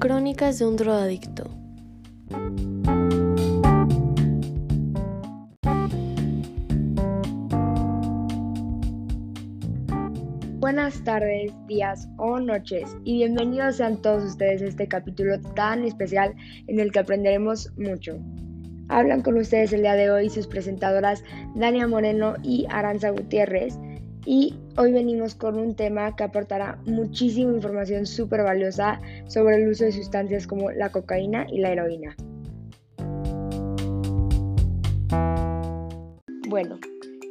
Crónicas de un drogadicto. Buenas tardes, días o noches y bienvenidos sean todos ustedes a este capítulo tan especial en el que aprenderemos mucho. Hablan con ustedes el día de hoy sus presentadoras Dania Moreno y Aranza Gutiérrez y hoy venimos con un tema que aportará muchísima información súper valiosa sobre el uso de sustancias como la cocaína y la heroína. Bueno,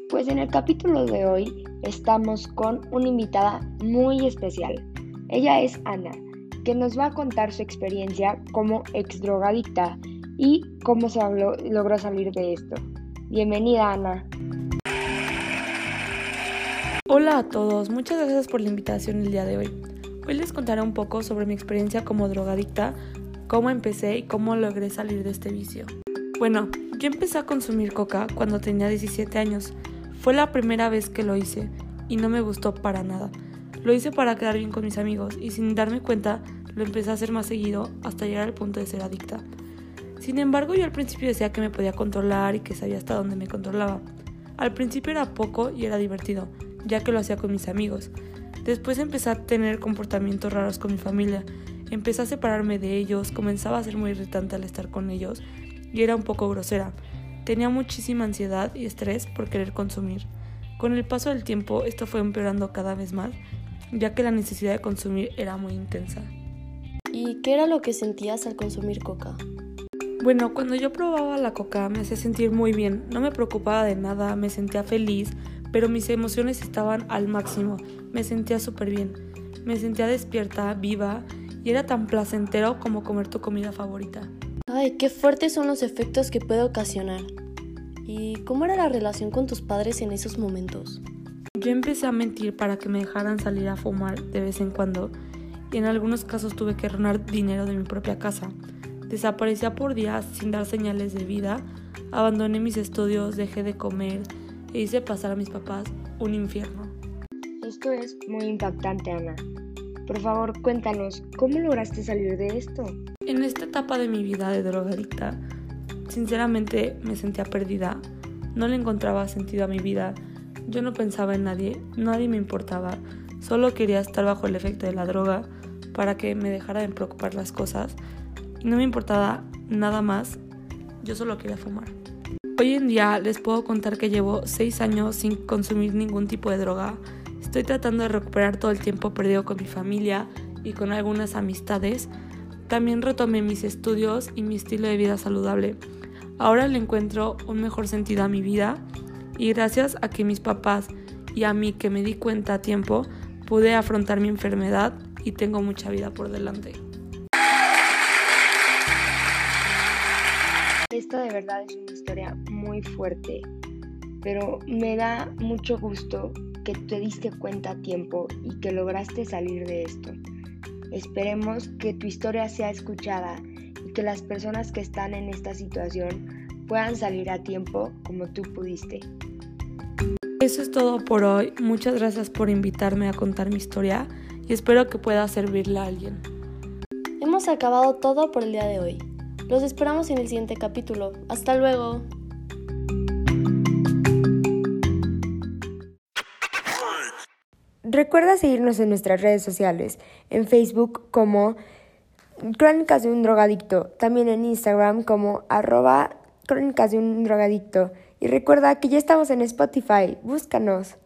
pues en el capítulo de hoy estamos con una invitada muy especial. Ella es Ana, que nos va a contar su experiencia como ex drogadicta y cómo se logró salir de esto. Bienvenida Ana. Hola a todos, muchas gracias por la invitación el día de hoy. Hoy les contaré un poco sobre mi experiencia como drogadicta, cómo empecé y cómo logré salir de este vicio. Bueno, yo empecé a consumir coca cuando tenía 17 años. Fue la primera vez que lo hice y no me gustó para nada. Lo hice para quedar bien con mis amigos y sin darme cuenta lo empecé a hacer más seguido hasta llegar al punto de ser adicta. Sin embargo, yo al principio decía que me podía controlar y que sabía hasta dónde me controlaba. Al principio era poco y era divertido, ya que lo hacía con mis amigos. Después empecé a tener comportamientos raros con mi familia. Empecé a separarme de ellos, comenzaba a ser muy irritante al estar con ellos y era un poco grosera. Tenía muchísima ansiedad y estrés por querer consumir. Con el paso del tiempo esto fue empeorando cada vez más, ya que la necesidad de consumir era muy intensa. ¿Y qué era lo que sentías al consumir coca? Bueno, cuando yo probaba la coca me hacía sentir muy bien, no me preocupaba de nada, me sentía feliz, pero mis emociones estaban al máximo, me sentía súper bien, me sentía despierta, viva y era tan placentero como comer tu comida favorita. Ay, qué fuertes son los efectos que puede ocasionar. ¿Y cómo era la relación con tus padres en esos momentos? Yo empecé a mentir para que me dejaran salir a fumar de vez en cuando y en algunos casos tuve que ronar dinero de mi propia casa. Desaparecía por días sin dar señales de vida, abandoné mis estudios, dejé de comer e hice pasar a mis papás un infierno. Esto es muy impactante, Ana. Por favor, cuéntanos, ¿cómo lograste salir de esto? En esta etapa de mi vida de drogadicta, Sinceramente me sentía perdida, no le encontraba sentido a mi vida, yo no pensaba en nadie, nadie me importaba, solo quería estar bajo el efecto de la droga para que me dejara de preocupar las cosas y no me importaba nada más, yo solo quería fumar. Hoy en día les puedo contar que llevo 6 años sin consumir ningún tipo de droga. Estoy tratando de recuperar todo el tiempo perdido con mi familia y con algunas amistades. También retomé mis estudios y mi estilo de vida saludable. Ahora le encuentro un mejor sentido a mi vida y gracias a que mis papás y a mí que me di cuenta a tiempo, pude afrontar mi enfermedad y tengo mucha vida por delante. Esta de verdad es una historia muy fuerte, pero me da mucho gusto que te diste cuenta a tiempo y que lograste salir de esto. Esperemos que tu historia sea escuchada que las personas que están en esta situación puedan salir a tiempo como tú pudiste. Eso es todo por hoy. Muchas gracias por invitarme a contar mi historia y espero que pueda servirle a alguien. Hemos acabado todo por el día de hoy. Los esperamos en el siguiente capítulo. Hasta luego. Recuerda seguirnos en nuestras redes sociales, en Facebook como Crónicas de un drogadicto, también en Instagram como arroba Crónicas de un drogadicto. Y recuerda que ya estamos en Spotify, búscanos.